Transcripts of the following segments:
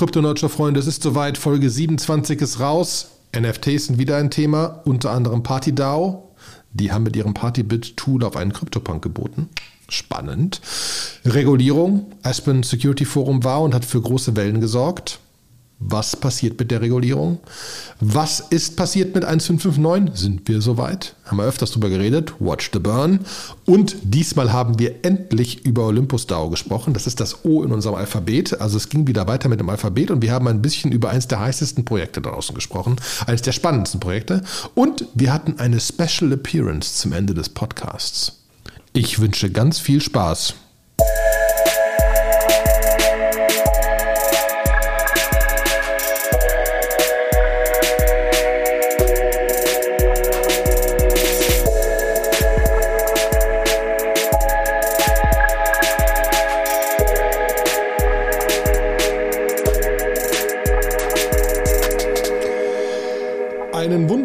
Krypto-Nerd-Freunde, es ist soweit, Folge 27 ist raus. NFTs sind wieder ein Thema, unter anderem PartyDAO. Die haben mit ihrem Partybit-Tool auf einen CryptoPunk geboten. Spannend. Regulierung. Aspen Security Forum war und hat für große Wellen gesorgt. Was passiert mit der Regulierung? Was ist passiert mit 1559? Sind wir soweit? Haben wir öfters drüber geredet. Watch the Burn. Und diesmal haben wir endlich über Olympus DAO gesprochen. Das ist das O in unserem Alphabet. Also es ging wieder weiter mit dem Alphabet und wir haben ein bisschen über eines der heißesten Projekte draußen gesprochen. Eines der spannendsten Projekte. Und wir hatten eine Special Appearance zum Ende des Podcasts. Ich wünsche ganz viel Spaß.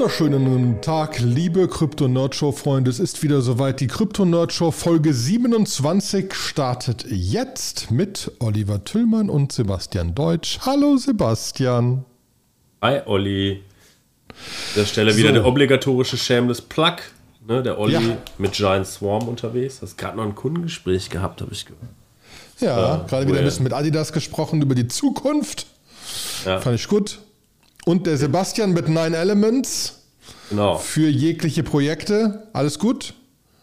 Wunderschönen Tag, liebe Krypto-Nerd-Show-Freunde. Es ist wieder soweit. Die Krypto-Nerd-Show Folge 27 startet jetzt mit Oliver Tüllmann und Sebastian Deutsch. Hallo Sebastian. Hi Olli. An der Stelle so. wieder der obligatorische Shameless Plug. Ne, der Olli ja. mit Giant Swarm unterwegs. Hast gerade noch ein Kundengespräch gehabt, habe ich gehört. Ja, äh, gerade wieder ein bisschen mit Adidas gesprochen über die Zukunft. Ja. Fand ich gut. Und der Sebastian mit Nine Elements. Genau. Für jegliche Projekte. Alles gut?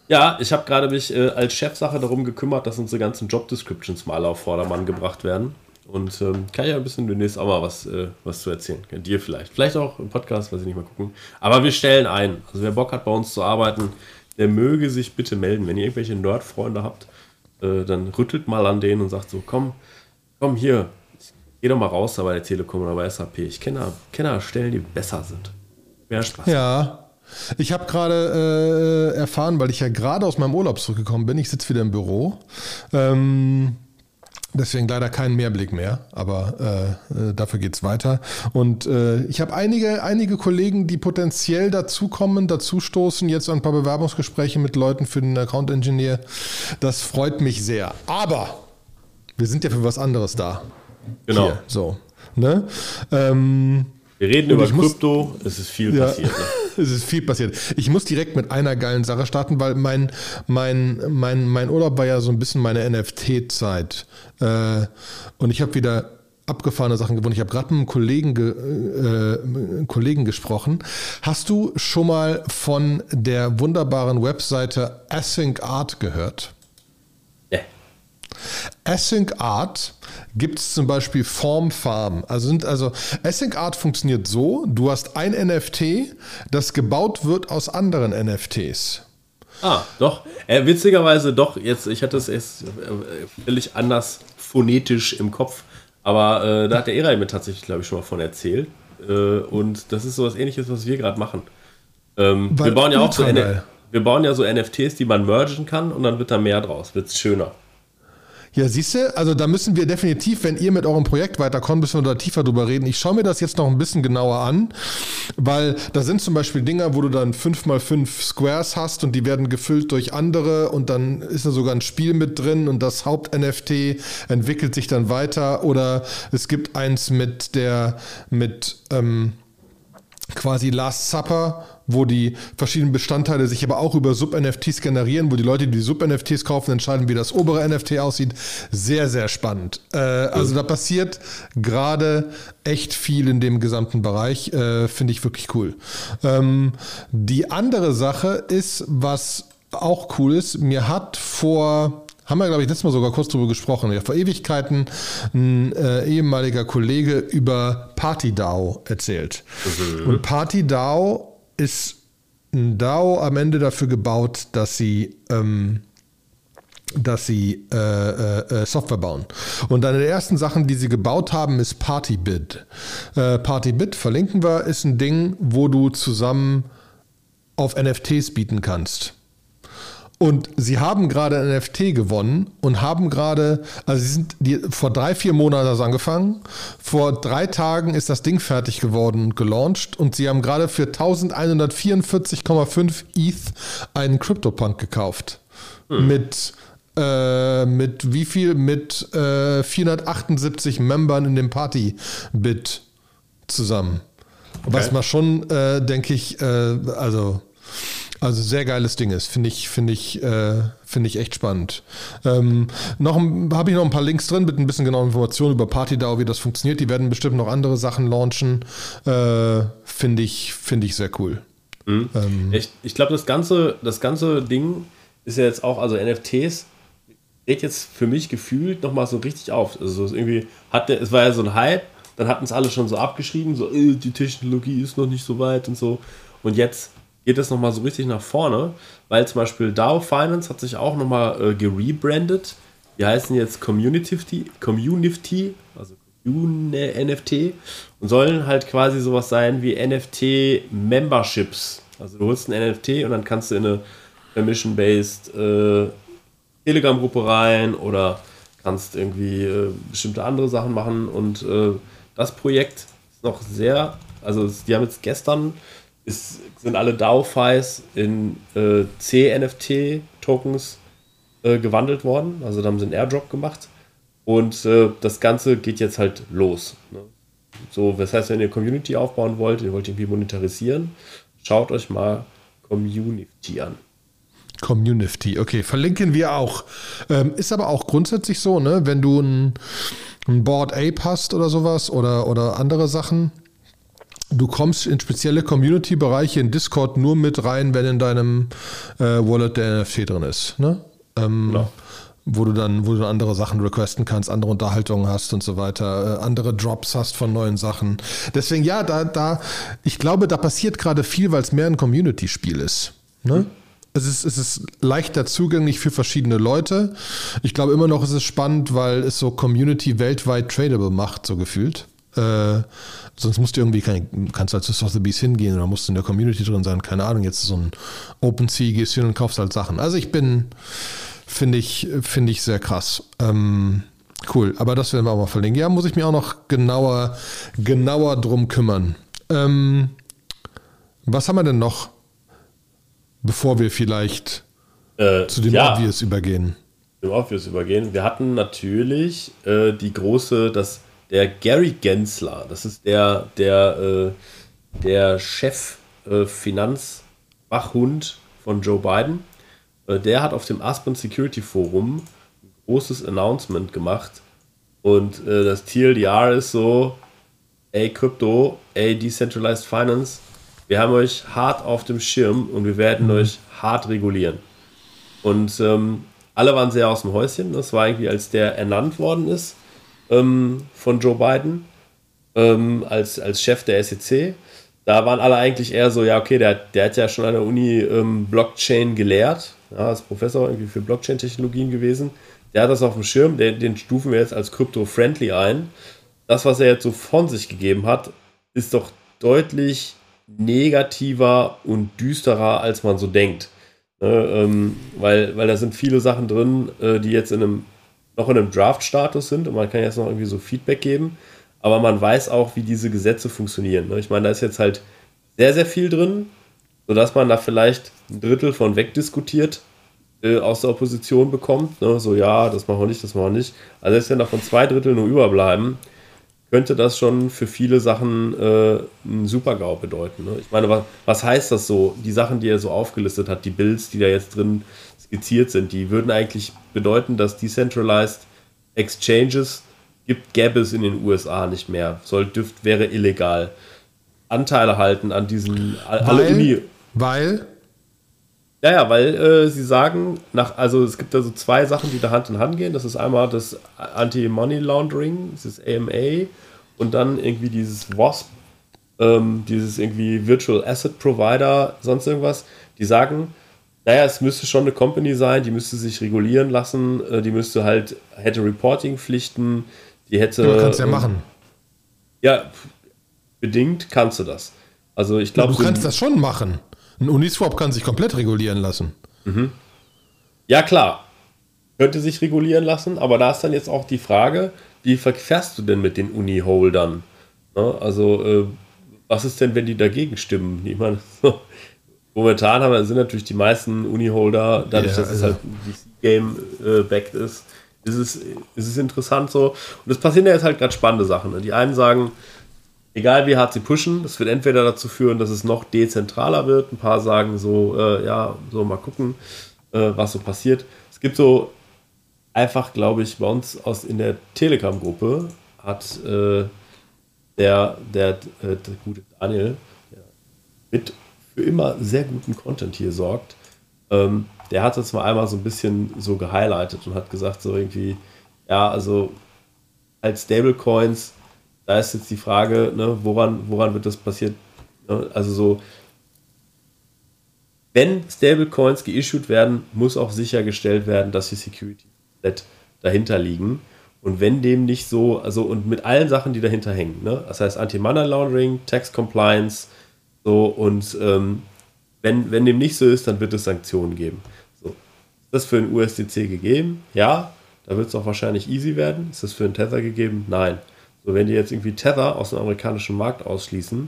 Ja, ich habe gerade mich äh, als Chefsache darum gekümmert, dass unsere ganzen Job Descriptions mal auf Vordermann gebracht werden. Und ähm, kann ja ein bisschen demnächst auch mal was, äh, was zu erzählen. Dir vielleicht. Vielleicht auch im Podcast, weiß ich nicht mal gucken. Aber wir stellen ein. Also wer Bock hat, bei uns zu arbeiten, der möge sich bitte melden. Wenn ihr irgendwelche Nerd-Freunde habt, äh, dann rüttelt mal an denen und sagt so, komm, komm hier, geh doch mal raus da bei der Telekom oder bei SAP. Ich kenne da Stellen, die besser sind. Mehr Spaß. Ja. Ich habe gerade äh, erfahren, weil ich ja gerade aus meinem Urlaub zurückgekommen bin, ich sitze wieder im Büro. Ähm, deswegen leider keinen Mehrblick mehr, aber äh, äh dafür geht es weiter. Und äh, ich habe einige, einige Kollegen, die potenziell dazukommen, dazustoßen, jetzt ein paar Bewerbungsgespräche mit Leuten für den Account Engineer. Das freut mich sehr. Aber wir sind ja für was anderes da. Genau. Hier, so. Ne? Ähm, wir reden über Krypto, es ist viel ja, passiert. Ne? es ist viel passiert. Ich muss direkt mit einer geilen Sache starten, weil mein, mein, mein, mein Urlaub war ja so ein bisschen meine NFT-Zeit. Äh, und ich habe wieder abgefahrene Sachen gewonnen. Ich habe gerade mit einem Kollegen, ge, äh, Kollegen gesprochen. Hast du schon mal von der wunderbaren Webseite Async Art gehört? Async Art gibt es zum Beispiel Form Farm. Also sind also Async Art funktioniert so: Du hast ein NFT, das gebaut wird aus anderen NFTs. Ah, doch. Äh, witzigerweise doch. Jetzt, ich hatte es erst äh, völlig anders phonetisch im Kopf. Aber äh, da hat der Eray mir tatsächlich, glaube ich, schon mal von erzählt. Äh, und das ist so was ähnliches, was wir gerade machen. Ähm, wir bauen ja auch so wir bauen ja so NFTs, die man mergen kann und dann wird da mehr draus, wird es schöner. Ja, siehst du, also da müssen wir definitiv, wenn ihr mit eurem Projekt weiterkommt, müssen wir da tiefer drüber reden. Ich schaue mir das jetzt noch ein bisschen genauer an, weil da sind zum Beispiel Dinger, wo du dann 5x5 Squares hast und die werden gefüllt durch andere und dann ist da sogar ein Spiel mit drin und das Haupt-NFT entwickelt sich dann weiter oder es gibt eins mit der, mit, ähm, quasi Last Supper, wo die verschiedenen Bestandteile sich aber auch über Sub-NFTs generieren, wo die Leute, die Sub-NFTs kaufen, entscheiden, wie das obere NFT aussieht. Sehr, sehr spannend. Äh, also da passiert gerade echt viel in dem gesamten Bereich. Äh, Finde ich wirklich cool. Ähm, die andere Sache ist, was auch cool ist, mir hat vor haben wir, glaube ich, letztes Mal sogar kurz drüber gesprochen. Ja, vor Ewigkeiten ein äh, ehemaliger Kollege über PartyDAO erzählt. Mhm. Und PartyDAO ist ein DAO am Ende dafür gebaut, dass sie ähm, dass sie äh, äh, äh, Software bauen. Und eine der ersten Sachen, die sie gebaut haben, ist PartyBid. Äh, PartyBid, verlinken wir, ist ein Ding, wo du zusammen auf NFTs bieten kannst. Und sie haben gerade ein NFT gewonnen und haben gerade, also sie sind die, vor drei, vier Monaten das angefangen. Vor drei Tagen ist das Ding fertig geworden und gelauncht und sie haben gerade für 1144,5 ETH einen CryptoPunk gekauft. Hm. Mit Äh, mit wie viel? Mit äh, 478 Membern in dem Party-Bit zusammen. Okay. Was mal schon, äh, denke ich, äh, also, also sehr geiles Ding ist. Finde ich, finde ich, äh, finde ich echt spannend. Ähm, noch habe ich noch ein paar Links drin mit ein bisschen genauer Informationen über PartyDAO, wie das funktioniert. Die werden bestimmt noch andere Sachen launchen. Äh, finde ich, finde ich sehr cool. Mhm. Ähm, ich ich glaube, das ganze, das ganze Ding ist ja jetzt auch, also NFTs geht jetzt für mich gefühlt nochmal so richtig auf. Also irgendwie hat der, es war ja so ein Hype, dann hatten es alle schon so abgeschrieben, so äh, die Technologie ist noch nicht so weit und so. Und jetzt geht es nochmal so richtig nach vorne, weil zum Beispiel DAO Finance hat sich auch nochmal äh, gerebrandet. Die heißen jetzt Community, Community, also NFT und sollen halt quasi sowas sein wie NFT Memberships. Also du holst ein NFT und dann kannst du in eine Permission-based äh, Telegram-Gruppe rein oder kannst irgendwie äh, bestimmte andere Sachen machen und äh, das Projekt ist noch sehr, also die haben jetzt gestern, ist, sind alle DAO-Files in äh, C-NFT-Tokens äh, gewandelt worden, also da haben sie einen Airdrop gemacht und äh, das Ganze geht jetzt halt los. Ne? So, das heißt, wenn ihr Community aufbauen wollt, ihr wollt irgendwie monetarisieren, schaut euch mal Community an. Community, okay, verlinken wir auch. Ähm, ist aber auch grundsätzlich so, ne, wenn du ein, ein Board Ape hast oder sowas oder, oder andere Sachen, du kommst in spezielle Community-Bereiche in Discord nur mit rein, wenn in deinem äh, Wallet der NFT drin ist. Ne? Ähm, genau. Wo du dann, wo du andere Sachen requesten kannst, andere Unterhaltungen hast und so weiter, äh, andere Drops hast von neuen Sachen. Deswegen, ja, da, da, ich glaube, da passiert gerade viel, weil es mehr ein Community-Spiel ist. Ne? Mhm es ist, es ist leichter zugänglich für verschiedene Leute. Ich glaube immer noch, ist es spannend, weil es so Community weltweit tradable macht, so gefühlt. Äh, sonst musst du irgendwie, kein, kannst halt zu Sotheby's hingehen oder musst in der Community drin sein, keine Ahnung, jetzt so ein OpenSea, gehst hin und kaufst halt Sachen. Also ich bin, finde ich, finde ich sehr krass. Ähm, cool, aber das werden wir auch mal verlinken. Ja, muss ich mir auch noch genauer, genauer drum kümmern. Ähm, was haben wir denn noch? bevor wir vielleicht äh, zu dem ja, Obvious übergehen. Dem Obvious übergehen. Wir hatten natürlich äh, die große, das, der Gary Gensler, das ist der, der, äh, der Chef äh, Finanzwachhund von Joe Biden. Äh, der hat auf dem Aspen Security Forum ein großes Announcement gemacht. Und äh, das TLDR ist so, ey Krypto, ey Decentralized Finance, wir haben euch hart auf dem Schirm und wir werden mhm. euch hart regulieren. Und ähm, alle waren sehr aus dem Häuschen. Das war irgendwie, als der ernannt worden ist ähm, von Joe Biden ähm, als, als Chef der SEC. Da waren alle eigentlich eher so, ja, okay, der, der hat ja schon an der Uni ähm, Blockchain gelehrt, ja, ist Professor irgendwie für Blockchain-Technologien gewesen. Der hat das auf dem Schirm, den, den stufen wir jetzt als crypto-friendly ein. Das, was er jetzt so von sich gegeben hat, ist doch deutlich negativer und düsterer, als man so denkt. Ne, ähm, weil, weil da sind viele Sachen drin, äh, die jetzt in einem, noch in einem Draft-Status sind und man kann jetzt noch irgendwie so Feedback geben. Aber man weiß auch, wie diese Gesetze funktionieren. Ne? Ich meine, da ist jetzt halt sehr, sehr viel drin, sodass man da vielleicht ein Drittel von wegdiskutiert äh, aus der Opposition bekommt. Ne? So, ja, das machen wir nicht, das machen wir nicht. Also, selbst wenn davon zwei Drittel nur überbleiben, könnte das schon für viele Sachen äh, ein Super-GAU bedeuten. Ne? Ich meine, was, was heißt das so? Die Sachen, die er so aufgelistet hat, die Builds, die da jetzt drin skizziert sind, die würden eigentlich bedeuten, dass Decentralized Exchanges gibt, gäbe es in den USA nicht mehr. Soll, dürft, wäre illegal. Anteile halten an diesen weil, alle Uni. Weil? Ja, ja, weil äh, sie sagen, nach, also es gibt da so zwei Sachen, die da Hand in Hand gehen. Das ist einmal das Anti-Money Laundering, das ist AMA und dann irgendwie dieses WASP, ähm, dieses irgendwie Virtual Asset Provider, sonst irgendwas, die sagen, naja, es müsste schon eine Company sein, die müsste sich regulieren lassen, äh, die müsste halt, hätte Reporting-Pflichten, die hätte. Du kannst ja machen. Ja, bedingt kannst du das. Also ich glaube. Du kannst das schon machen. Ein Uniswap kann sich komplett regulieren lassen. Mhm. Ja, klar. Könnte sich regulieren lassen, aber da ist dann jetzt auch die Frage, wie verfährst du denn mit den Uni-Holdern? Ne? Also, äh, was ist denn, wenn die dagegen stimmen? Ich meine, momentan haben, sind natürlich die meisten Uni-Holder, dadurch, ja, dass also. es halt ein VC-Game äh, ist, ist es, ist es interessant so. Und es passieren ja jetzt halt gerade spannende Sachen. Ne? Die einen sagen, egal wie hart sie pushen, das wird entweder dazu führen, dass es noch dezentraler wird. Ein paar sagen so, äh, ja, so mal gucken, äh, was so passiert. Es gibt so einfach, glaube ich, bei uns aus in der Telegram-Gruppe hat äh, der, der, äh, der, gute Daniel, der mit für immer sehr guten Content hier sorgt, ähm, der hat das mal einmal so ein bisschen so gehighlightet und hat gesagt, so irgendwie, ja, also als Stablecoins da ist jetzt die Frage, ne, woran, woran wird das passiert? Ne? Also so, wenn Stablecoins geissued werden, muss auch sichergestellt werden, dass die Security dahinter liegen. Und wenn dem nicht so, also und mit allen Sachen, die dahinter hängen, ne? das heißt Anti-Money Laundering, Tax Compliance, so und ähm, wenn, wenn dem nicht so ist, dann wird es Sanktionen geben. So. Ist das für ein USDC gegeben? Ja. Da wird es auch wahrscheinlich easy werden. Ist das für einen Tether gegeben? Nein. So, wenn die jetzt irgendwie Tether aus dem amerikanischen Markt ausschließen,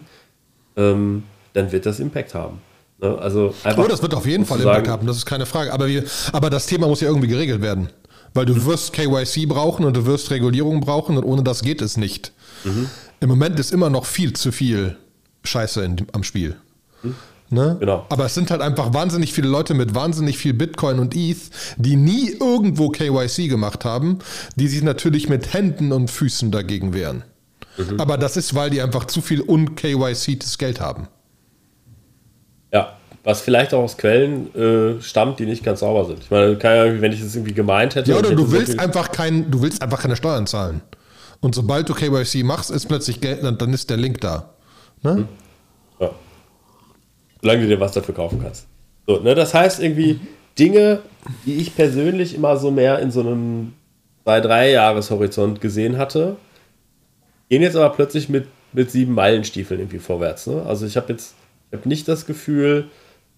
ähm, dann wird das Impact haben. Ne? Also einfach, oh, das wird auf jeden Fall Impact haben, das ist keine Frage. Aber, wir, aber das Thema muss ja irgendwie geregelt werden. Weil du mhm. wirst KYC brauchen und du wirst Regulierung brauchen und ohne das geht es nicht. Mhm. Im Moment ist immer noch viel zu viel Scheiße in, am Spiel. Mhm. Ne? Genau. Aber es sind halt einfach wahnsinnig viele Leute mit wahnsinnig viel Bitcoin und ETH, die nie irgendwo KYC gemacht haben, die sich natürlich mit Händen und Füßen dagegen wehren. Mhm. Aber das ist, weil die einfach zu viel un-KYCtes Geld haben. Ja, was vielleicht auch aus Quellen äh, stammt, die nicht ganz sauber sind. Ich meine, ja, wenn ich das irgendwie gemeint hätte. Ja, oder du willst einfach kein, du willst einfach keine Steuern zahlen. Und sobald du KYC machst, ist plötzlich Geld, dann ist der Link da. Ne? Mhm. Ja solange du dir was dafür kaufen kannst. So, ne, das heißt irgendwie Dinge, die ich persönlich immer so mehr in so einem zwei, drei Jahreshorizont gesehen hatte, gehen jetzt aber plötzlich mit, mit sieben Meilenstiefeln irgendwie vorwärts. Ne? Also ich habe jetzt ich hab nicht das Gefühl,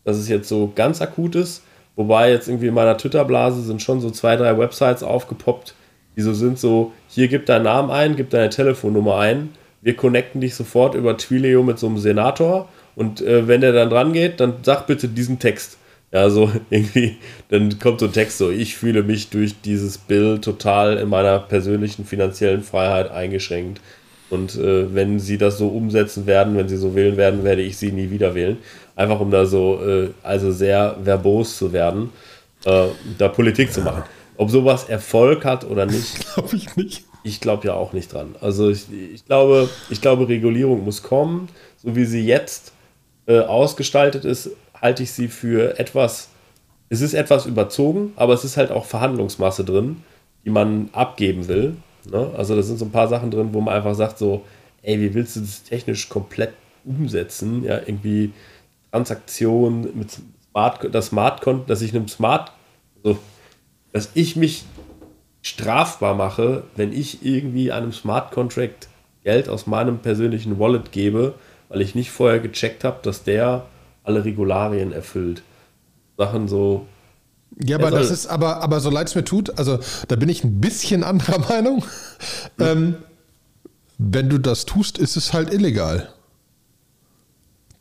dass es jetzt so ganz akut ist, wobei jetzt irgendwie in meiner Twitter-Blase sind schon so zwei, drei Websites aufgepoppt, die so sind so, hier gib deinen Namen ein, gib deine Telefonnummer ein, wir connecten dich sofort über Twilio mit so einem Senator und äh, wenn der dann dran geht, dann sag bitte diesen Text. Ja, so irgendwie, dann kommt so ein Text so, ich fühle mich durch dieses Bild total in meiner persönlichen finanziellen Freiheit eingeschränkt. Und äh, wenn sie das so umsetzen werden, wenn sie so wählen werden, werde ich sie nie wieder wählen. Einfach um da so, äh, also sehr verbos zu werden, äh, da Politik zu machen. Ob sowas Erfolg hat oder nicht, glaube ich nicht. Ich glaube ja auch nicht dran. Also ich, ich, glaube, ich glaube, Regulierung muss kommen, so wie sie jetzt äh, ausgestaltet ist, halte ich sie für etwas, es ist etwas überzogen, aber es ist halt auch Verhandlungsmasse drin, die man abgeben will. Ne? Also da sind so ein paar Sachen drin, wo man einfach sagt so, ey, wie willst du das technisch komplett umsetzen? Ja, irgendwie Transaktionen mit Smart, das Smart, dass ich einem Smart, also, dass ich mich strafbar mache, wenn ich irgendwie einem Smart Contract Geld aus meinem persönlichen Wallet gebe, weil ich nicht vorher gecheckt habe, dass der alle Regularien erfüllt. Sachen so. Ja, aber das ist, aber, aber so leid es mir tut, also da bin ich ein bisschen anderer Meinung. Hm. Ähm, wenn du das tust, ist es halt illegal.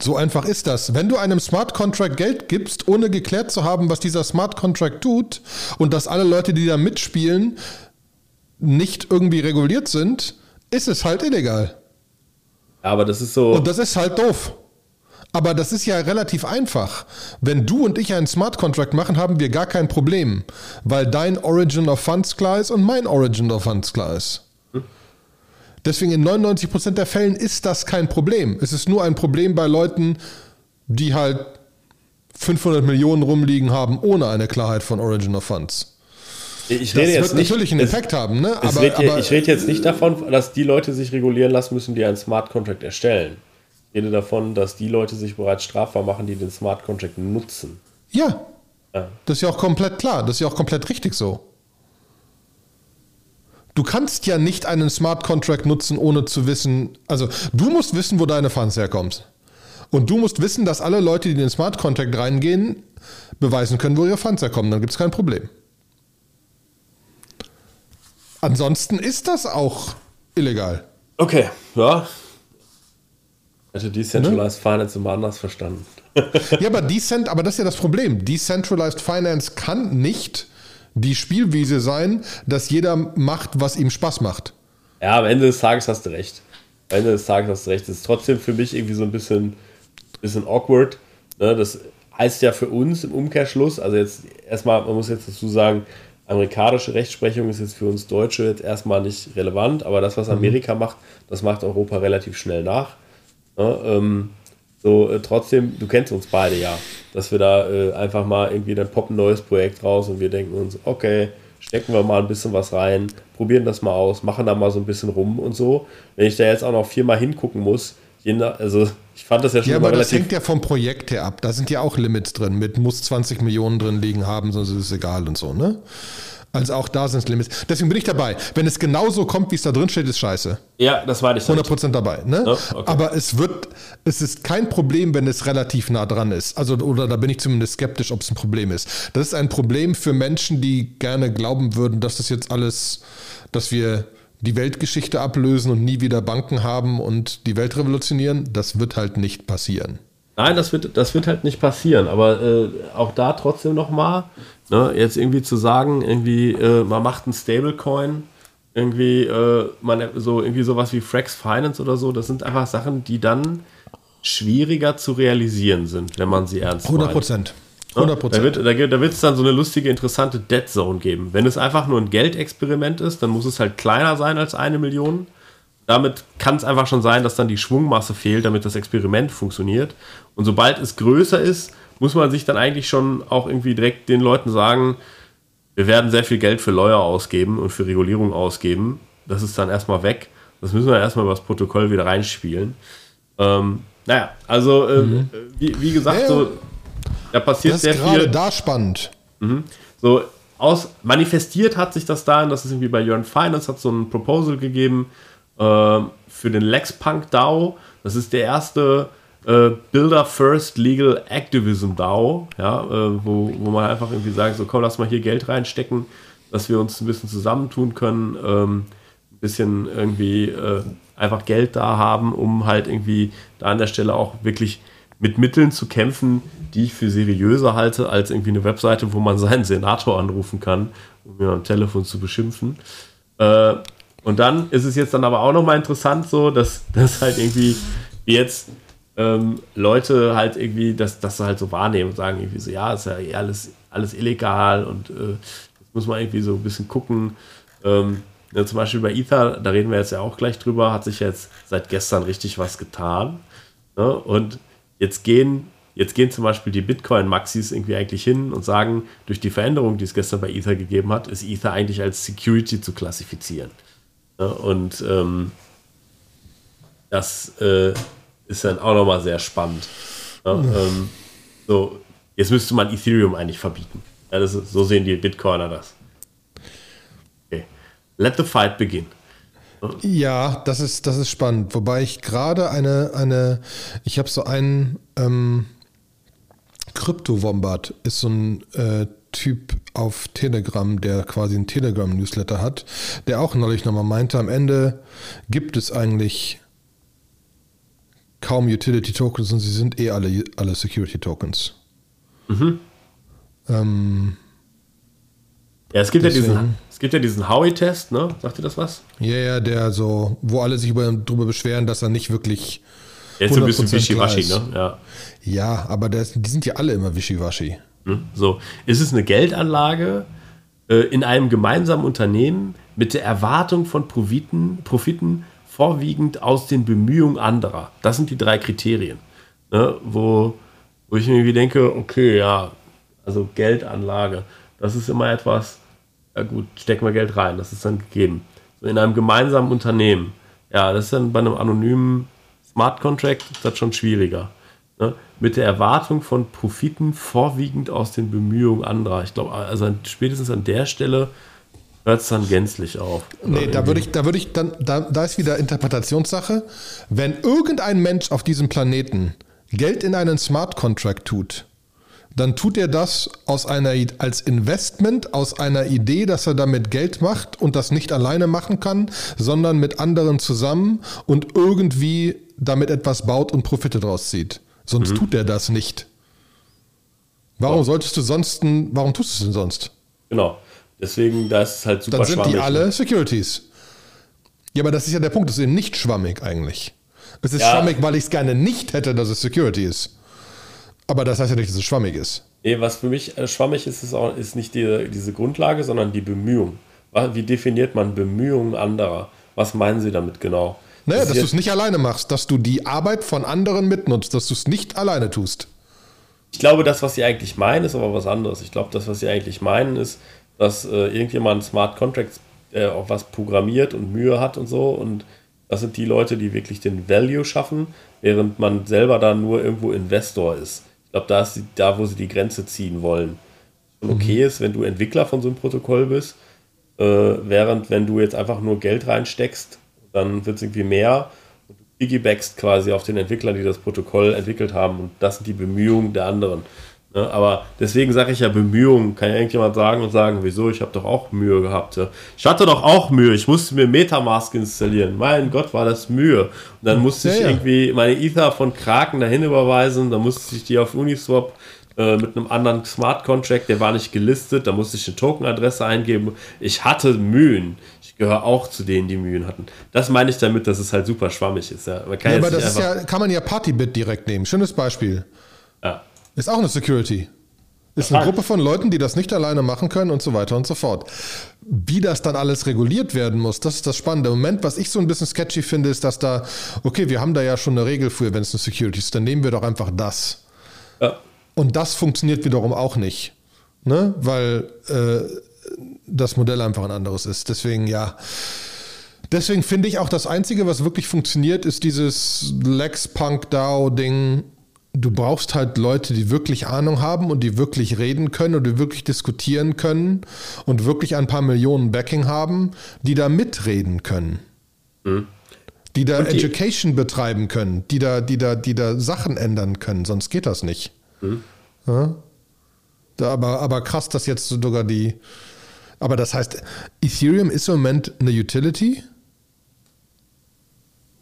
So einfach ist das. Wenn du einem Smart Contract Geld gibst, ohne geklärt zu haben, was dieser Smart Contract tut und dass alle Leute, die da mitspielen, nicht irgendwie reguliert sind, ist es halt illegal. Aber das ist so. Und das ist halt doof. Aber das ist ja relativ einfach. Wenn du und ich einen Smart Contract machen, haben wir gar kein Problem, weil dein Origin of Funds klar ist und mein Origin of Funds klar ist. Deswegen in 99% der Fällen ist das kein Problem. Es ist nur ein Problem bei Leuten, die halt 500 Millionen rumliegen haben, ohne eine Klarheit von Origin of Funds. Ich rede das jetzt wird nicht, natürlich einen Effekt haben, ne? Aber, red, aber, ich rede jetzt nicht davon, dass die Leute sich regulieren lassen müssen, die einen Smart Contract erstellen. Ich rede davon, dass die Leute sich bereits strafbar machen, die den Smart Contract nutzen. Ja. ja. Das ist ja auch komplett klar. Das ist ja auch komplett richtig so. Du kannst ja nicht einen Smart Contract nutzen, ohne zu wissen, also du musst wissen, wo deine Funds herkommen. Und du musst wissen, dass alle Leute, die in den Smart Contract reingehen, beweisen können, wo ihre Funds herkommen. Dann gibt es kein Problem. Ansonsten ist das auch illegal. Okay, ja. Also Decentralized ne? Finance immer anders verstanden. ja, aber Decent, aber das ist ja das Problem. Decentralized Finance kann nicht die Spielwiese sein, dass jeder macht, was ihm Spaß macht. Ja, am Ende des Tages hast du recht. Am Ende des Tages hast du recht. Das ist trotzdem für mich irgendwie so ein bisschen, bisschen awkward. Ne? Das heißt ja für uns im Umkehrschluss, also jetzt erstmal, man muss jetzt dazu sagen, amerikanische Rechtsprechung ist jetzt für uns Deutsche jetzt erstmal nicht relevant, aber das, was mhm. Amerika mhm. macht, das macht Europa relativ schnell nach. Ne? Ähm, so, äh, trotzdem, du kennst uns beide ja, dass wir da äh, einfach mal irgendwie, dann poppt ein neues Projekt raus und wir denken uns, okay, stecken wir mal ein bisschen was rein, probieren das mal aus, machen da mal so ein bisschen rum und so. Wenn ich da jetzt auch noch viermal hingucken muss, also ich fand das ja schon ja, aber das hängt ja vom Projekt her ab. Da sind ja auch Limits drin. Mit muss 20 Millionen drin liegen haben, sonst ist es egal und so, ne? Also auch da sind es Limits. Deswegen bin ich dabei. Wenn es genauso kommt, wie es da drin steht, ist scheiße. Ja, das war ich. 100% dabei. Ne? Oh, okay. Aber es wird, es ist kein Problem, wenn es relativ nah dran ist. Also, oder da bin ich zumindest skeptisch, ob es ein Problem ist. Das ist ein Problem für Menschen, die gerne glauben würden, dass das jetzt alles, dass wir die Weltgeschichte ablösen und nie wieder Banken haben und die Welt revolutionieren. Das wird halt nicht passieren. Nein, das wird, das wird halt nicht passieren. Aber äh, auch da trotzdem nochmal, ne, jetzt irgendwie zu sagen, irgendwie, äh, man macht einen Stablecoin, irgendwie, äh, man so irgendwie sowas wie Frax Finance oder so, das sind einfach Sachen, die dann schwieriger zu realisieren sind, wenn man sie ernst 100 Prozent. 100 Prozent. Da wird da, wird es dann so eine lustige, interessante Dead Zone geben. Wenn es einfach nur ein Geldexperiment ist, dann muss es halt kleiner sein als eine Million damit kann es einfach schon sein, dass dann die Schwungmasse fehlt, damit das Experiment funktioniert. Und sobald es größer ist, muss man sich dann eigentlich schon auch irgendwie direkt den Leuten sagen, wir werden sehr viel Geld für Lawyer ausgeben und für Regulierung ausgeben. Das ist dann erstmal weg. Das müssen wir erstmal über das Protokoll wieder reinspielen. Ähm, naja, also äh, mhm. wie, wie, gesagt, ja, so da passiert das ist sehr viel. da spannend. Mhm. So aus manifestiert hat sich das dahin, dass es irgendwie bei Jörn Finance hat so ein Proposal gegeben, äh, für den LexPunk DAO. Das ist der erste äh, Builder First Legal Activism DAO, ja, äh, wo, wo man einfach irgendwie sagt, so komm, lass mal hier Geld reinstecken, dass wir uns ein bisschen zusammentun können, ähm, ein bisschen irgendwie äh, einfach Geld da haben, um halt irgendwie da an der Stelle auch wirklich mit Mitteln zu kämpfen, die ich für seriöser halte, als irgendwie eine Webseite, wo man seinen Senator anrufen kann, um mir am Telefon zu beschimpfen. Äh, und dann ist es jetzt dann aber auch nochmal interessant so, dass, dass halt irgendwie jetzt ähm, Leute halt irgendwie das, das halt so wahrnehmen und sagen irgendwie so, ja, ist ja eh alles, alles illegal und äh, das muss man irgendwie so ein bisschen gucken. Ähm, ja, zum Beispiel bei Ether, da reden wir jetzt ja auch gleich drüber, hat sich jetzt seit gestern richtig was getan. Ne? Und jetzt gehen, jetzt gehen zum Beispiel die Bitcoin-Maxis irgendwie eigentlich hin und sagen, durch die Veränderung, die es gestern bei Ether gegeben hat, ist Ether eigentlich als Security zu klassifizieren. Ne? Und ähm, das äh, ist dann auch nochmal sehr spannend. Ne? Mhm. Ähm, so, jetzt müsste man Ethereum eigentlich verbieten. Ja, ist, so sehen die Bitcoiner das. Okay. Let the fight begin. Ja, das ist, das ist spannend. Wobei ich gerade eine, eine, ich habe so einen ähm, Krypto-Wombat, ist so ein äh, Typ auf Telegram, der quasi ein Telegram-Newsletter hat, der auch neulich nochmal meinte, am Ende gibt es eigentlich kaum Utility-Tokens und sie sind eh alle, alle Security-Tokens. Mhm. Ähm, ja, es gibt deswegen. ja diesen, es gibt ja diesen Howie-Test, ne? Sagt ihr das was? Ja, ja, der so, wo alle sich über, darüber beschweren, dass er nicht wirklich. Ist so ein bisschen wischiwaschi, ne? Ja. Ja, aber das, die sind ja alle immer wischiwaschi. Hm? So, ist es eine Geldanlage äh, in einem gemeinsamen Unternehmen mit der Erwartung von Profiten, Profiten vorwiegend aus den Bemühungen anderer? Das sind die drei Kriterien, ne? wo, wo ich mir irgendwie denke, okay, ja, also Geldanlage, das ist immer etwas, ja gut, stecken wir Geld rein, das ist dann gegeben. So in einem gemeinsamen Unternehmen, ja, das ist dann bei einem anonymen Smart Contract ist das schon schwieriger. Ne? Mit der Erwartung von Profiten vorwiegend aus den Bemühungen anderer. Ich glaube, also spätestens an der Stelle hört es dann gänzlich auf. Nee, da würde ich, da würde ich dann, da, da ist wieder Interpretationssache. Wenn irgendein Mensch auf diesem Planeten Geld in einen Smart Contract tut, dann tut er das aus einer, als Investment, aus einer Idee, dass er damit Geld macht und das nicht alleine machen kann, sondern mit anderen zusammen und irgendwie damit etwas baut und Profite draus zieht. Sonst mhm. tut er das nicht. Warum solltest du sonst, warum tust du es denn sonst? Genau. Deswegen, da ist es halt super Dann sind die alle Securities. Ja, aber das ist ja der Punkt, das ist eben nicht schwammig eigentlich. Es ist ja. schwammig, weil ich es gerne nicht hätte, dass es Security ist. Aber das heißt ja nicht, dass es schwammig ist. Nee, was für mich äh, schwammig ist, ist, auch, ist nicht die, diese Grundlage, sondern die Bemühung. Wie definiert man Bemühungen anderer? Was meinen Sie damit genau? Naja, dass du es nicht alleine machst, dass du die Arbeit von anderen mitnutzt, dass du es nicht alleine tust. Ich glaube, das, was Sie eigentlich meinen, ist aber was anderes. Ich glaube, das, was Sie eigentlich meinen, ist, dass äh, irgendjemand Smart Contracts äh, auch was programmiert und Mühe hat und so. Und das sind die Leute, die wirklich den Value schaffen, während man selber da nur irgendwo Investor ist. Ich glaube, da ist die, da, wo sie die Grenze ziehen wollen. Und okay mhm. ist, wenn du Entwickler von so einem Protokoll bist, äh, während wenn du jetzt einfach nur Geld reinsteckst, dann wird es irgendwie mehr und du piggybackst quasi auf den Entwicklern, die das Protokoll entwickelt haben. Und das sind die Bemühungen der anderen. Ne? Aber deswegen sage ich ja Bemühungen. Kann ja irgendjemand sagen und sagen, wieso? Ich habe doch auch Mühe gehabt. Ja? Ich hatte doch auch Mühe. Ich musste mir Metamask installieren. Mein Gott, war das Mühe. Und dann musste ja, ich ja. irgendwie meine Ether von Kraken dahin überweisen. Dann musste ich die auf Uniswap äh, mit einem anderen Smart Contract, der war nicht gelistet. Da musste ich eine Tokenadresse eingeben. Ich hatte Mühen. Ich gehöre auch zu denen, die Mühen hatten. Das meine ich damit, dass es halt super schwammig ist. Ja, man kann ja aber das ist ja, kann man ja Partybit direkt nehmen. Schönes Beispiel. Ja. Ist auch eine Security. Ist eine Gruppe von Leuten, die das nicht alleine machen können und so weiter und so fort. Wie das dann alles reguliert werden muss, das ist das Spannende. Im Moment, was ich so ein bisschen sketchy finde, ist, dass da, okay, wir haben da ja schon eine Regel für, wenn es eine Security ist, dann nehmen wir doch einfach das. Ja. Und das funktioniert wiederum auch nicht. Ne? Weil äh, das Modell einfach ein anderes ist. Deswegen, ja. Deswegen finde ich auch das Einzige, was wirklich funktioniert, ist dieses Lex Punk DAO-Ding du brauchst halt Leute, die wirklich Ahnung haben und die wirklich reden können und die wirklich diskutieren können und wirklich ein paar Millionen Backing haben, die da mitreden können. Mhm. Die da die, Education betreiben können, die da, die, da, die da Sachen ändern können, sonst geht das nicht. Mhm. Ja? Da, aber, aber krass, dass jetzt sogar die. Aber das heißt, Ethereum ist im Moment eine Utility?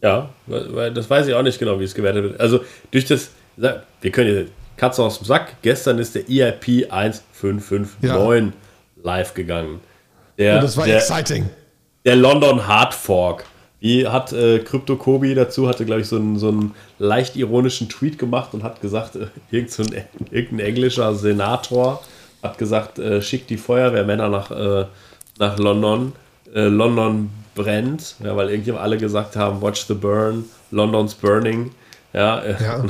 Ja, das weiß ich auch nicht genau, wie es gewertet wird. Also durch das, wir können Katze aus dem Sack. Gestern ist der EIP 1559 ja. live gegangen. Der, das war der, exciting. Der London Hard Fork. Wie hat äh, Crypto Kobi dazu, hatte glaube ich so einen, so einen leicht ironischen Tweet gemacht und hat gesagt, äh, irgendein, so irgendein englischer Senator hat gesagt, äh, schickt die Feuerwehrmänner nach, äh, nach London. Äh, London brennt, ja, weil irgendjemand alle gesagt haben, watch the burn, London's burning. Ja, ja.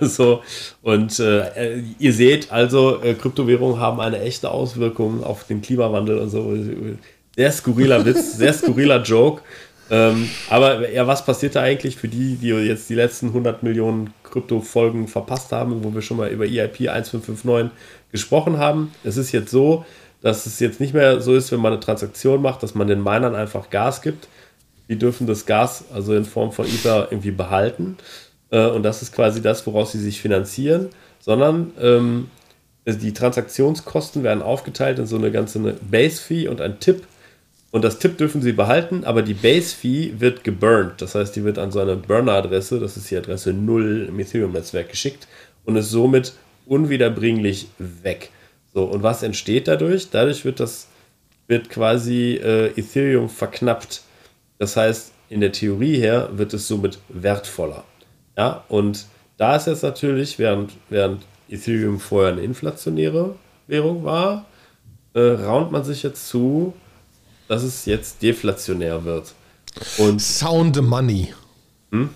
so. Und äh, ihr seht also, äh, Kryptowährungen haben eine echte Auswirkung auf den Klimawandel und so. Sehr skurriler Witz, sehr skurriler Joke. Ähm, aber ja, was passiert da eigentlich für die, die jetzt die letzten 100 Millionen Krypto-Folgen verpasst haben, wo wir schon mal über EIP 1559 gesprochen haben? Es ist jetzt so, dass es jetzt nicht mehr so ist, wenn man eine Transaktion macht, dass man den Minern einfach Gas gibt. Die dürfen das Gas also in Form von Ether irgendwie behalten äh, und das ist quasi das, woraus sie sich finanzieren, sondern ähm, die Transaktionskosten werden aufgeteilt in so eine ganze Base-Fee und ein Tipp. Und das Tipp dürfen sie behalten, aber die Base-Fee wird geburnt. Das heißt, die wird an so eine Burner-Adresse, das ist die Adresse 0 im Ethereum-Netzwerk, geschickt und ist somit unwiederbringlich weg. So, und was entsteht dadurch? Dadurch wird das wird quasi äh, Ethereum verknappt. Das heißt, in der Theorie her wird es somit wertvoller. Ja, und da ist jetzt natürlich, während, während Ethereum vorher eine inflationäre Währung war, äh, raunt man sich jetzt zu, dass es jetzt deflationär wird. Und Sound Money. Hm?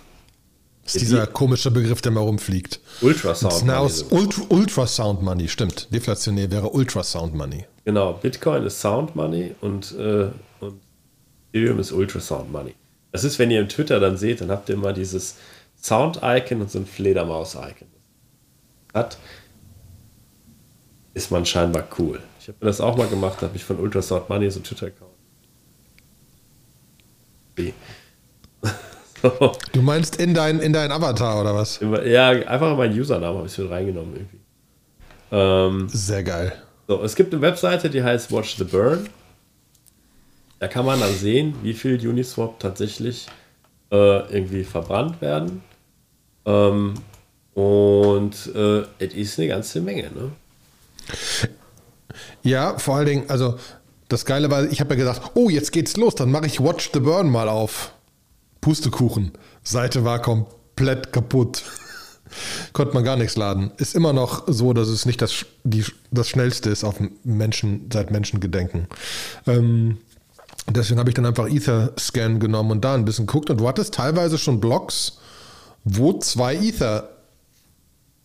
Das ist dieser komische Begriff, der mal rumfliegt. Ultrasound Money. Ultra, Ultrasound Money, stimmt. Deflationär wäre Ultrasound Money. Genau, Bitcoin ist Sound Money und, äh, und Ethereum ist Ultrasound Money. Das ist, wenn ihr im Twitter dann seht, dann habt ihr immer dieses, Sound-Icon und so ein Fledermaus-Icon hat, ist man scheinbar cool. Ich habe mir das auch mal gemacht, habe ich von Ultrasound Money so Twitter-Account. so. Du meinst in dein, in dein Avatar oder was? Ja, einfach meinen Username habe ich mit reingenommen irgendwie. Ähm, Sehr geil. so, es gibt eine Webseite, die heißt Watch the Burn. Da kann man dann sehen, wie viel Uniswap tatsächlich äh, irgendwie verbrannt werden. Ähm, und äh, es ist eine ganze Menge, ne? Ja, vor allen Dingen, also das Geile war, ich habe ja gesagt, oh, jetzt geht's los, dann mache ich Watch the Burn mal auf. Pustekuchen. Seite war komplett kaputt. Konnte man gar nichts laden. Ist immer noch so, dass es nicht das, die, das schnellste ist auf Menschen, seit Menschengedenken. Ähm, deswegen habe ich dann einfach Ether-Scan genommen und da ein bisschen geguckt. Und du hattest teilweise schon Blocks, wo zwei Ether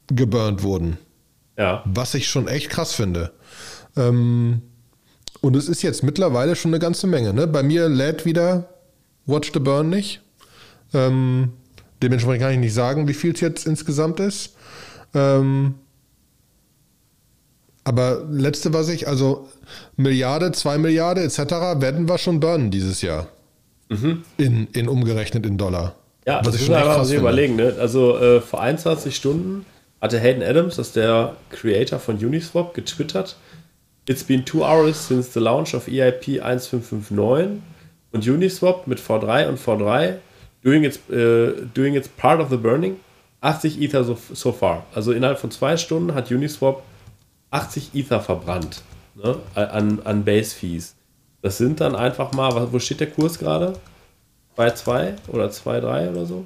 geburnt wurden. Ja. Was ich schon echt krass finde. Ähm, und es ist jetzt mittlerweile schon eine ganze Menge. Ne? Bei mir lädt wieder Watch the Burn nicht. Ähm, dementsprechend kann ich nicht sagen, wie viel es jetzt insgesamt ist. Ähm, aber letzte, was ich, also Milliarde, zwei Milliarde etc. werden wir schon burnen dieses Jahr. In, in umgerechnet in Dollar. Ja, das ich muss man finde. überlegen. Ne? Also äh, vor 21 Stunden hatte Hayden Adams, das ist der Creator von Uniswap, getwittert. It's been two hours since the launch of EIP 1559 und Uniswap mit V3 und V3 doing its, äh, doing its part of the burning. 80 Ether so, so far. Also innerhalb von zwei Stunden hat Uniswap 80 Ether verbrannt ne? an, an Base Fees. Das sind dann einfach mal, wo steht der Kurs gerade? Bei 2 oder 2,3 oder so?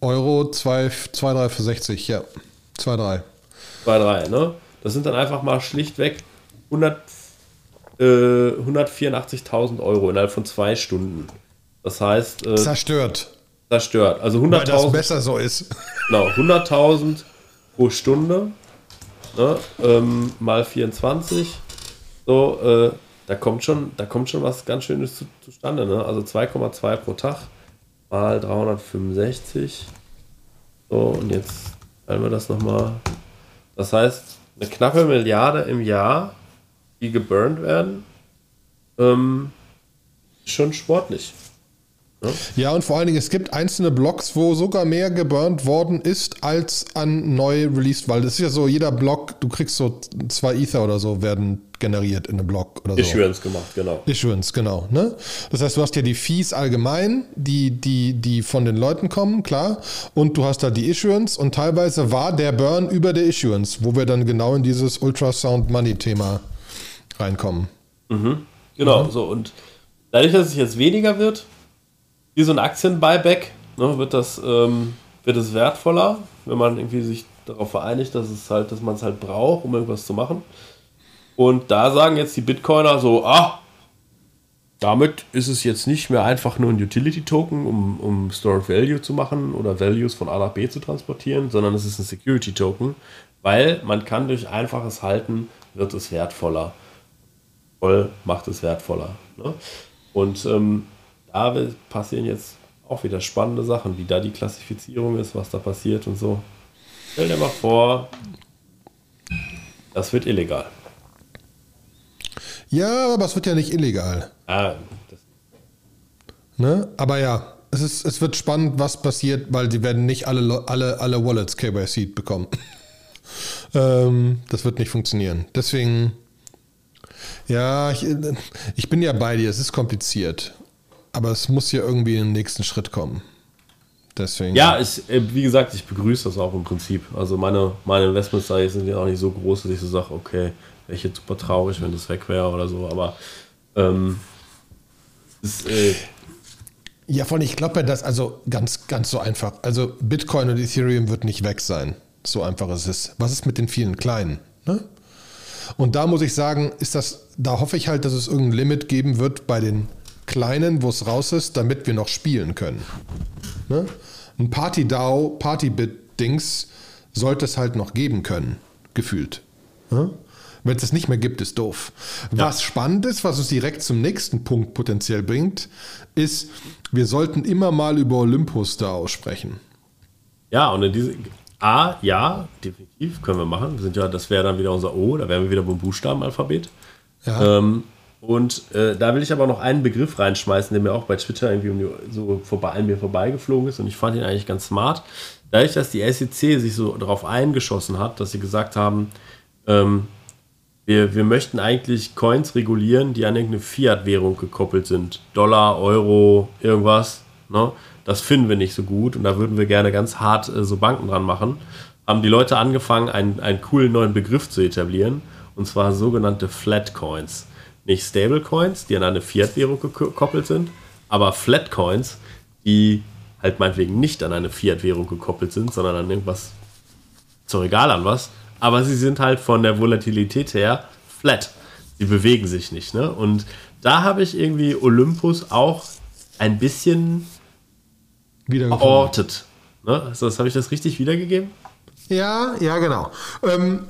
Euro 2, 2, 3 für 60, ja. 2, 3. 2,3, ne? Das sind dann einfach mal schlichtweg 100, äh, 184.000 Euro innerhalb von zwei Stunden. Das heißt, äh, Zerstört. zerstört. Also Weil das 100.000 besser so ist. genau, 100.000 pro Stunde ne? ähm, mal 24. So, äh, da kommt schon, da kommt schon was ganz Schönes zu, zustande. Ne? Also 2,2 pro Tag mal 365. So, und jetzt teilen wir das nochmal. Das heißt, eine knappe Milliarde im Jahr, die geburnt werden, ähm, schon sportlich. Ja, und vor allen Dingen, es gibt einzelne Blocks, wo sogar mehr geburnt worden ist, als an neu released, weil das ist ja so, jeder Block, du kriegst so zwei Ether oder so, werden generiert in einem Block oder so. Issuance gemacht, genau. Issuance, genau. Ne? Das heißt, du hast ja die Fees allgemein, die, die, die von den Leuten kommen, klar. Und du hast da die Issuance und teilweise war der Burn über der Issuance, wo wir dann genau in dieses Ultrasound Money Thema reinkommen. Genau, so und dadurch, dass es jetzt weniger wird, wie so ein Aktien-Buyback, ne, wird das ähm, wird es wertvoller, wenn man irgendwie sich darauf vereinigt, dass es halt, dass man es halt braucht, um irgendwas zu machen. Und da sagen jetzt die Bitcoiner so, ah, damit ist es jetzt nicht mehr einfach nur ein Utility-Token, um, um Store of Value zu machen oder Values von A nach B zu transportieren, sondern es ist ein Security-Token, weil man kann durch einfaches Halten wird es wertvoller voll macht es wertvoller. Ne? Und ähm, da passieren jetzt auch wieder spannende Sachen, wie da die Klassifizierung ist, was da passiert und so. Stell dir mal vor, das wird illegal. Ja, aber es wird ja nicht illegal. Ah, Ne? Aber ja, es, ist, es wird spannend, was passiert, weil die werden nicht alle, alle, alle Wallets KYC bekommen. ähm, das wird nicht funktionieren. Deswegen, ja, ich, ich bin ja bei dir, es ist kompliziert. Aber es muss ja irgendwie in den nächsten Schritt kommen. Deswegen. ja, ich, äh, wie gesagt, ich begrüße das auch im Prinzip. Also meine, meine Investments da sind ja auch nicht so groß, dass ich so sage, okay, wäre ich jetzt super traurig, wenn das weg wäre oder so, aber ähm, ist, äh, Ja, von ich glaube ja, dass also ganz, ganz so einfach. Also Bitcoin und Ethereum wird nicht weg sein. So einfach ist es. Was ist mit den vielen kleinen? Ne? Und da muss ich sagen, ist das, da hoffe ich halt, dass es irgendein Limit geben wird bei den kleinen, wo es raus ist, damit wir noch spielen können. Ne? Ein Party-DAO, Party-Bit-Dings sollte es halt noch geben können, gefühlt. Ne? Wenn es es nicht mehr gibt, ist doof. Was spannend ist, was uns direkt zum nächsten Punkt potenziell bringt, ist, wir sollten immer mal über Olympus DAO sprechen. Ja, und in diese. A, ja, definitiv können wir machen. Wir sind ja, das wäre dann wieder unser O, da wären wir wieder beim Buchstabenalphabet. Ja. Ähm, und äh, da will ich aber noch einen Begriff reinschmeißen, der mir auch bei Twitter irgendwie um die, so vorbei, an mir vorbeigeflogen ist und ich fand ihn eigentlich ganz smart. Dadurch, dass die SEC sich so darauf eingeschossen hat, dass sie gesagt haben, ähm, wir, wir möchten eigentlich Coins regulieren, die an irgendeine Fiat-Währung gekoppelt sind. Dollar, Euro, irgendwas. Ne? Das finden wir nicht so gut und da würden wir gerne ganz hart äh, so Banken dran machen. Haben die Leute angefangen, einen, einen coolen neuen Begriff zu etablieren und zwar sogenannte Flat Coins. Nicht Stable Coins, die an eine Fiat-Währung gekoppelt sind, aber Flat Coins, die halt meinetwegen nicht an eine Fiat-Währung gekoppelt sind, sondern an irgendwas, doch egal an was, aber sie sind halt von der Volatilität her flat. Sie bewegen sich nicht. Ne? Und da habe ich irgendwie Olympus auch ein bisschen verortet. Ne? Also, das habe ich das richtig wiedergegeben? Ja, ja, genau. Ähm,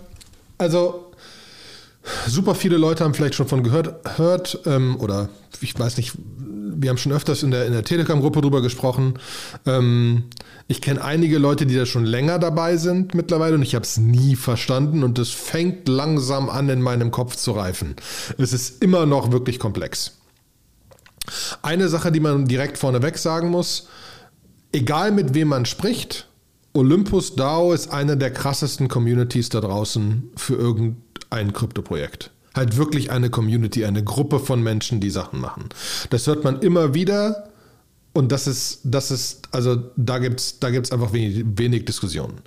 also super viele Leute haben vielleicht schon von gehört, hört, ähm, oder ich weiß nicht, wir haben schon öfters in der, in der Telegram-Gruppe drüber gesprochen. Ähm, ich kenne einige Leute, die da schon länger dabei sind mittlerweile und ich habe es nie verstanden und es fängt langsam an, in meinem Kopf zu reifen. Es ist immer noch wirklich komplex. Eine Sache, die man direkt vorneweg sagen muss, egal mit wem man spricht, Olympus DAO ist eine der krassesten Communities da draußen für irgendein Kryptoprojekt. Halt wirklich eine Community, eine Gruppe von Menschen, die Sachen machen. Das hört man immer wieder und das ist, das ist, also da gibt es da gibt's einfach wenig, wenig Diskussionen.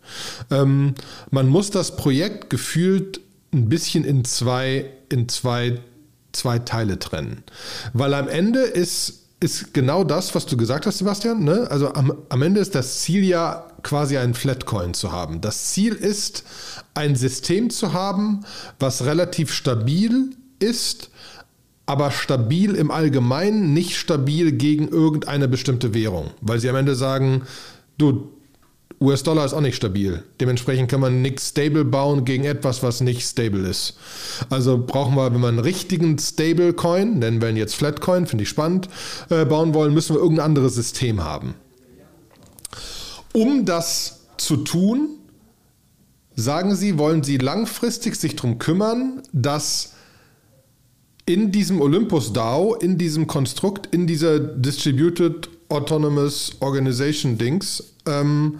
Ähm, man muss das Projekt gefühlt ein bisschen in zwei, in zwei, zwei Teile trennen. Weil am Ende ist, ist genau das, was du gesagt hast, Sebastian. Ne? Also am, am Ende ist das Ziel ja quasi einen Flatcoin zu haben. Das Ziel ist, ein System zu haben, was relativ stabil ist aber stabil im Allgemeinen, nicht stabil gegen irgendeine bestimmte Währung. Weil sie am Ende sagen, du, US-Dollar ist auch nicht stabil. Dementsprechend kann man nichts stable bauen gegen etwas, was nicht stable ist. Also brauchen wir, wenn wir einen richtigen Stablecoin, nennen wir ihn jetzt Flatcoin, finde ich spannend, äh, bauen wollen, müssen wir irgendein anderes System haben. Um das zu tun, sagen sie, wollen sie langfristig sich darum kümmern, dass in diesem Olympus DAO, in diesem Konstrukt, in dieser Distributed Autonomous Organization Dings, ähm,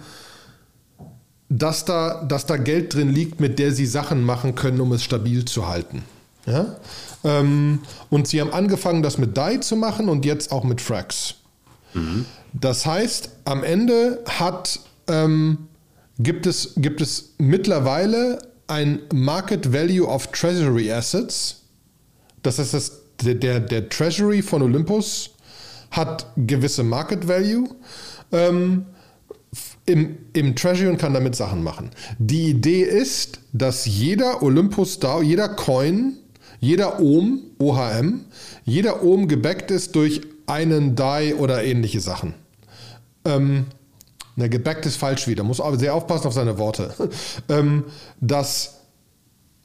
dass, da, dass da Geld drin liegt, mit der sie Sachen machen können, um es stabil zu halten. Ja? Ähm, und sie haben angefangen, das mit DAI zu machen und jetzt auch mit Frax. Mhm. Das heißt, am Ende hat, ähm, gibt, es, gibt es mittlerweile ein Market Value of Treasury Assets, das heißt, das, der, der Treasury von Olympus hat gewisse Market Value. Ähm, im, im Treasury und kann damit Sachen machen. Die Idee ist, dass jeder Olympus DAO, jeder Coin, jeder Ohm, OHM, jeder Ohm gebackt ist durch einen DAI oder ähnliche Sachen. Ähm, ne, gebackt ist falsch wieder, muss aber sehr aufpassen auf seine Worte. ähm, dass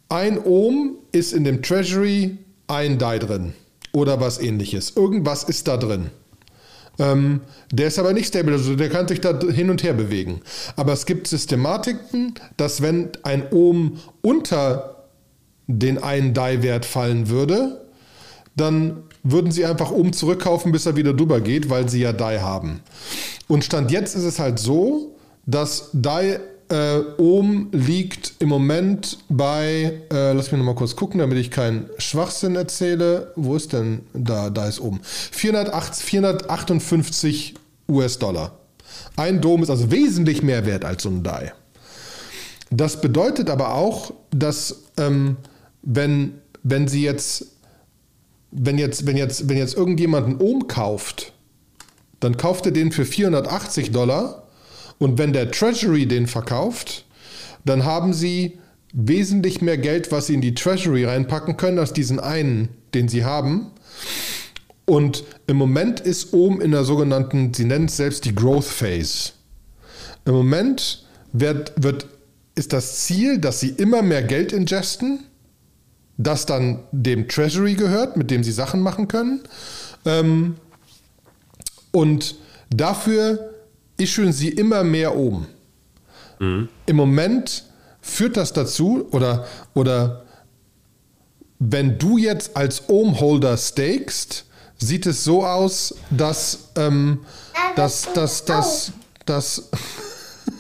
ein Ohm ist in dem Treasury ein Die drin oder was ähnliches. Irgendwas ist da drin. Ähm, der ist aber nicht stable, also der kann sich da hin und her bewegen. Aber es gibt Systematiken, dass wenn ein Ohm unter den einen Die-Wert fallen würde, dann würden sie einfach Ohm zurückkaufen, bis er wieder drüber geht, weil sie ja Die haben. Und Stand jetzt ist es halt so, dass Die äh, Ohm liegt im Moment bei, äh, lass mich nochmal kurz gucken, damit ich keinen Schwachsinn erzähle. Wo ist denn da? Da ist oben. 408, 458 US-Dollar. Ein Dom ist also wesentlich mehr wert als so ein DAI. Das bedeutet aber auch, dass ähm, wenn, wenn sie jetzt, wenn jetzt, wenn jetzt, wenn jetzt irgendjemand einen Ohm kauft, dann kauft er den für 480 Dollar und wenn der Treasury den verkauft, dann haben sie wesentlich mehr Geld, was sie in die Treasury reinpacken können, als diesen einen, den sie haben. Und im Moment ist oben in der sogenannten, sie nennen es selbst die Growth Phase. Im Moment wird, wird, ist das Ziel, dass sie immer mehr Geld ingesten, das dann dem Treasury gehört, mit dem sie Sachen machen können. Ähm, und dafür ischen sie immer mehr oben. Mhm. Im Moment führt das dazu, oder, oder wenn du jetzt als Ohm-Holder stakest, sieht es so aus, dass, ähm, dass, dass, dass, dass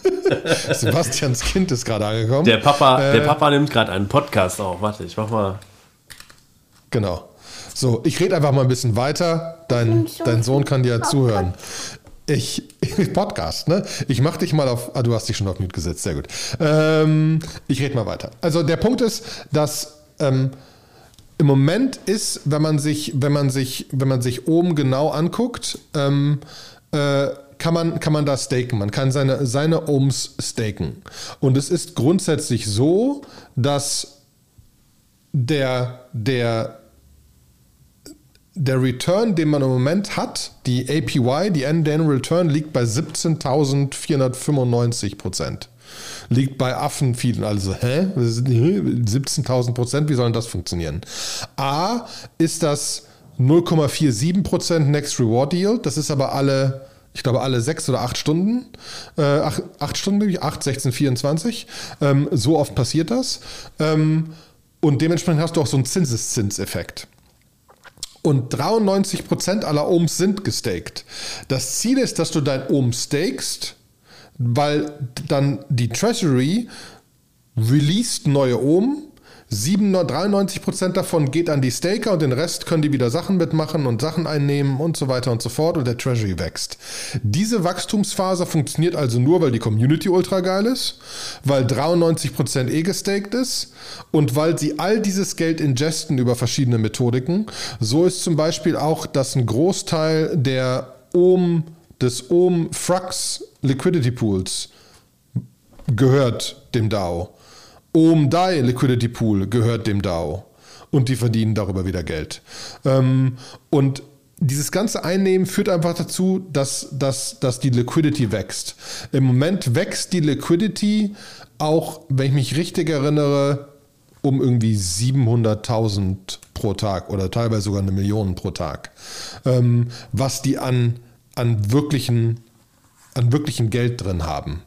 Sebastians Kind ist gerade angekommen. Der Papa, äh, der Papa nimmt gerade einen Podcast auf. Warte, ich mach mal. Genau. So, ich rede einfach mal ein bisschen weiter. Dein, dein Sohn kann dir zuhören. Ich, Podcast, ne? Ich mach dich mal auf, ah, du hast dich schon auf Mute gesetzt, sehr gut. Ähm, ich rede mal weiter. Also der Punkt ist, dass ähm, im Moment ist, wenn man sich, wenn man sich, wenn man sich oben genau anguckt, ähm, äh, kann man, kann man da staken. Man kann seine, seine Ohms staken. Und es ist grundsätzlich so, dass der, der, der Return, den man im Moment hat, die APY, die End Annual Return, liegt bei 17.495 Prozent. Liegt bei Affen vielen. Also, hä? 17.000 Prozent, wie soll denn das funktionieren? A, ist das 0,47 Prozent Next Reward Yield. Das ist aber alle ich glaube, alle sechs oder acht Stunden, äh, acht, acht Stunden, acht, 16, 24. Ähm, so oft passiert das. Ähm, und dementsprechend hast du auch so einen Zinseszinseffekt. Und 93% aller Ohms sind gestaked. Das Ziel ist, dass du dein Ohm stakest, weil dann die Treasury released neue Ohm 93 Prozent davon geht an die Staker und den Rest können die wieder Sachen mitmachen und Sachen einnehmen und so weiter und so fort und der Treasury wächst. Diese Wachstumsphase funktioniert also nur, weil die Community ultra geil ist, weil 93 Prozent eh gestaked ist und weil sie all dieses Geld ingesten über verschiedene Methodiken. So ist zum Beispiel auch, dass ein Großteil der Ohm, des Ohm Frux Liquidity Pools gehört dem DAO. OMDAI Liquidity Pool gehört dem DAO und die verdienen darüber wieder Geld. Ähm, und dieses ganze Einnehmen führt einfach dazu, dass, dass, dass die Liquidity wächst. Im Moment wächst die Liquidity auch, wenn ich mich richtig erinnere, um irgendwie 700.000 pro Tag oder teilweise sogar eine Million pro Tag. Ähm, was die an, an, wirklichen, an wirklichen Geld drin haben.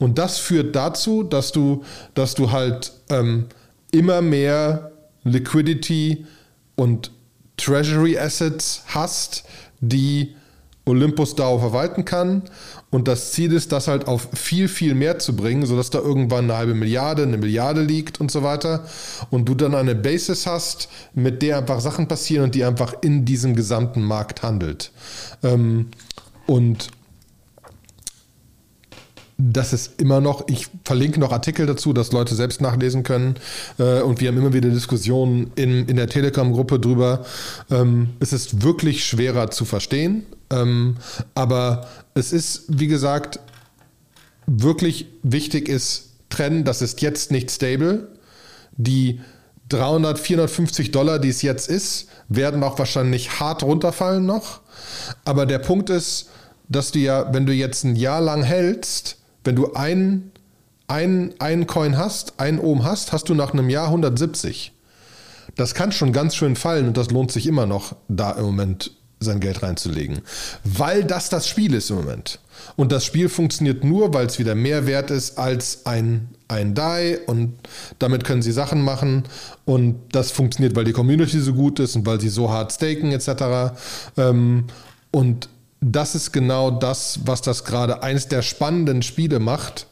Und das führt dazu, dass du, dass du halt ähm, immer mehr Liquidity und Treasury Assets hast, die Olympus DAO verwalten kann. Und das Ziel ist, das halt auf viel, viel mehr zu bringen, sodass da irgendwann eine halbe Milliarde, eine Milliarde liegt und so weiter. Und du dann eine Basis hast, mit der einfach Sachen passieren und die einfach in diesem gesamten Markt handelt. Ähm, und das ist immer noch, ich verlinke noch Artikel dazu, dass Leute selbst nachlesen können. Äh, und wir haben immer wieder Diskussionen in, in der Telegram-Gruppe drüber. Ähm, es ist wirklich schwerer zu verstehen. Ähm, aber es ist, wie gesagt, wirklich wichtig ist, trennen, das ist jetzt nicht stable. Die 300, 450 Dollar, die es jetzt ist, werden auch wahrscheinlich hart runterfallen noch. Aber der Punkt ist, dass du ja, wenn du jetzt ein Jahr lang hältst, wenn du einen, einen, einen Coin hast, einen Ohm hast, hast du nach einem Jahr 170. Das kann schon ganz schön fallen und das lohnt sich immer noch, da im Moment sein Geld reinzulegen. Weil das das Spiel ist im Moment. Und das Spiel funktioniert nur, weil es wieder mehr wert ist als ein, ein DAI und damit können sie Sachen machen und das funktioniert, weil die Community so gut ist und weil sie so hart staken etc. Ähm, und das ist genau das, was das gerade eins der spannenden Spiele macht.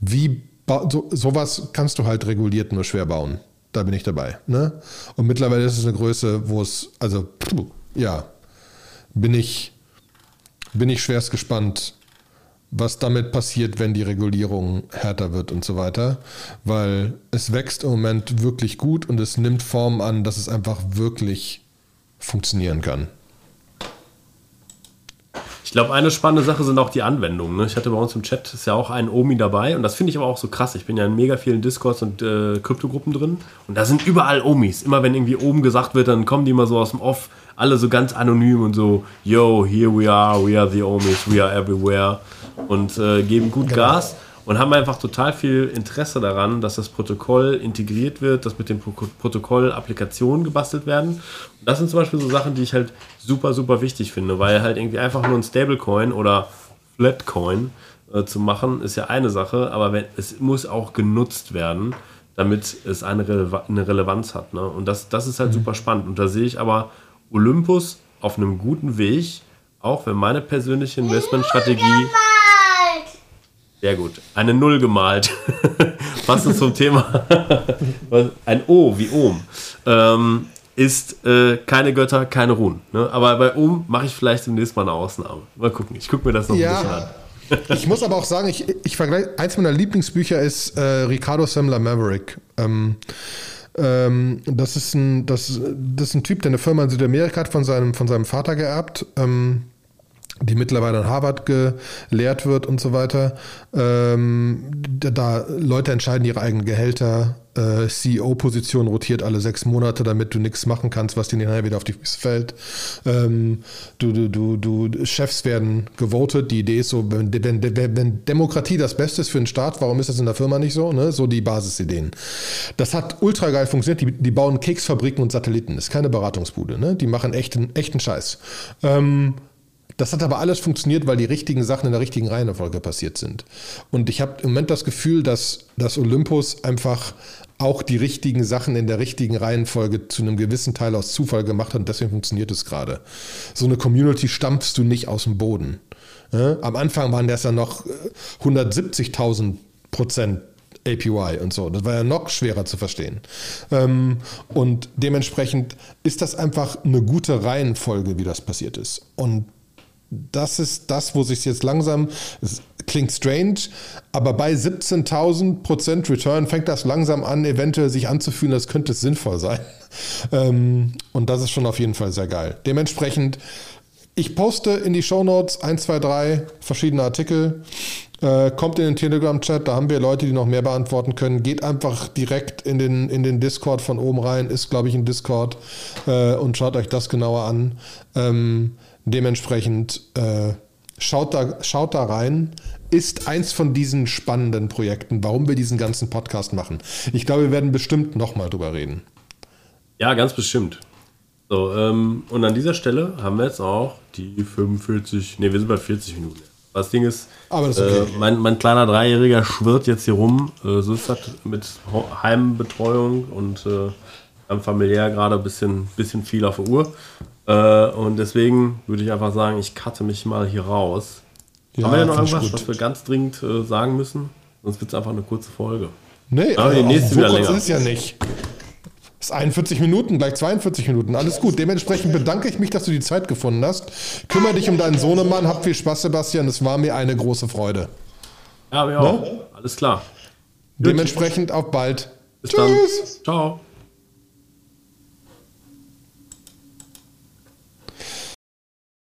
Wie so, sowas kannst du halt reguliert nur schwer bauen. Da bin ich dabei. Ne? Und mittlerweile ist es eine Größe, wo es, also, ja, bin ich, bin ich schwerst gespannt, was damit passiert, wenn die Regulierung härter wird und so weiter. Weil es wächst im Moment wirklich gut und es nimmt Form an, dass es einfach wirklich funktionieren kann. Ich glaube, eine spannende Sache sind auch die Anwendungen. Ne? Ich hatte bei uns im Chat ist ja auch ein Omi dabei und das finde ich aber auch so krass. Ich bin ja in mega vielen Discords und äh, Kryptogruppen drin und da sind überall Omis. Immer wenn irgendwie oben gesagt wird, dann kommen die immer so aus dem Off, alle so ganz anonym und so, yo, here we are, we are the Omis, we are everywhere und äh, geben gut genau. Gas und haben einfach total viel Interesse daran, dass das Protokoll integriert wird, dass mit dem Protokoll Applikationen gebastelt werden. Und das sind zum Beispiel so Sachen, die ich halt super, super wichtig finde, weil halt irgendwie einfach nur ein Stablecoin oder Flatcoin äh, zu machen, ist ja eine Sache, aber wenn, es muss auch genutzt werden, damit es eine, Rele eine Relevanz hat. Ne? Und das, das ist halt mhm. super spannend. Und da sehe ich aber Olympus auf einem guten Weg, auch wenn meine persönliche Investmentstrategie Sehr gut. Eine Null gemalt. Passend zum Thema. Ein O wie Ohm. Ähm, ist äh, keine Götter, keine Ruhen. Ne? Aber bei Ohm mache ich vielleicht demnächst mal eine Ausnahme. Mal gucken. Ich gucke mir das noch ja. ein bisschen an. ich muss aber auch sagen, ich, ich vergleiche, eins meiner Lieblingsbücher ist äh, Ricardo Semmler Maverick. Ähm, ähm, das, ist ein, das, das ist ein Typ, der eine Firma in Südamerika hat von seinem, von seinem Vater geerbt. Ähm, die mittlerweile an Harvard gelehrt wird und so weiter. Ähm, da Leute entscheiden ihre eigenen Gehälter, äh, CEO-Position rotiert alle sechs Monate, damit du nichts machen kannst, was dir nachher wieder auf die Füße fällt. Ähm, du, du, du, du, Chefs werden gewotet. Die Idee ist so, wenn, wenn, wenn, Demokratie das Beste ist für einen Staat, warum ist das in der Firma nicht so? Ne? So die Basisideen. Das hat ultra geil funktioniert. Die, die bauen Keksfabriken und Satelliten. Das ist keine Beratungsbude. Ne? Die machen echten, echten Scheiß. Ähm, das hat aber alles funktioniert, weil die richtigen Sachen in der richtigen Reihenfolge passiert sind. Und ich habe im Moment das Gefühl, dass, dass Olympus einfach auch die richtigen Sachen in der richtigen Reihenfolge zu einem gewissen Teil aus Zufall gemacht hat und deswegen funktioniert es gerade. So eine Community stampfst du nicht aus dem Boden. Am Anfang waren das ja noch 170.000 äh, Prozent APY und so. Das war ja noch schwerer zu verstehen. Ähm, und dementsprechend ist das einfach eine gute Reihenfolge, wie das passiert ist. Und das ist das, wo sich jetzt langsam, es klingt strange, aber bei 17.000 Prozent Return fängt das langsam an, eventuell sich anzufühlen, das könnte sinnvoll sein. Ähm, und das ist schon auf jeden Fall sehr geil. Dementsprechend, ich poste in die Show Notes 1, 2, 3 verschiedene Artikel. Äh, kommt in den Telegram-Chat, da haben wir Leute, die noch mehr beantworten können. Geht einfach direkt in den, in den Discord von oben rein, ist, glaube ich, ein Discord äh, und schaut euch das genauer an. Ähm, Dementsprechend äh, schaut, da, schaut da rein. Ist eins von diesen spannenden Projekten, warum wir diesen ganzen Podcast machen. Ich glaube, wir werden bestimmt nochmal drüber reden. Ja, ganz bestimmt. So, ähm, und an dieser Stelle haben wir jetzt auch die 45, ne, wir sind bei 40 Minuten. Das Ding ist, ist okay. äh, mein, mein, kleiner Dreijähriger schwirrt jetzt hier rum. Äh, so ist das mit Heimbetreuung und äh, familiär gerade ein bisschen, bisschen viel auf der Uhr. Äh, und deswegen würde ich einfach sagen, ich cutte mich mal hier raus. Ja, Haben wir ja noch irgendwas, was wir ganz dringend äh, sagen müssen? Sonst wird es einfach eine kurze Folge. Nee, aber die nächste wieder länger. ist ja nicht. Das ist 41 Minuten, gleich 42 Minuten. Alles gut. Dementsprechend bedanke ich mich, dass du die Zeit gefunden hast. Kümmere dich um deinen Sohnemann. Hab viel Spaß, Sebastian. Es war mir eine große Freude. Ja, wir auch. Ne? Alles klar. Dementsprechend auf bald. Bis Tschüss. Dann. Ciao.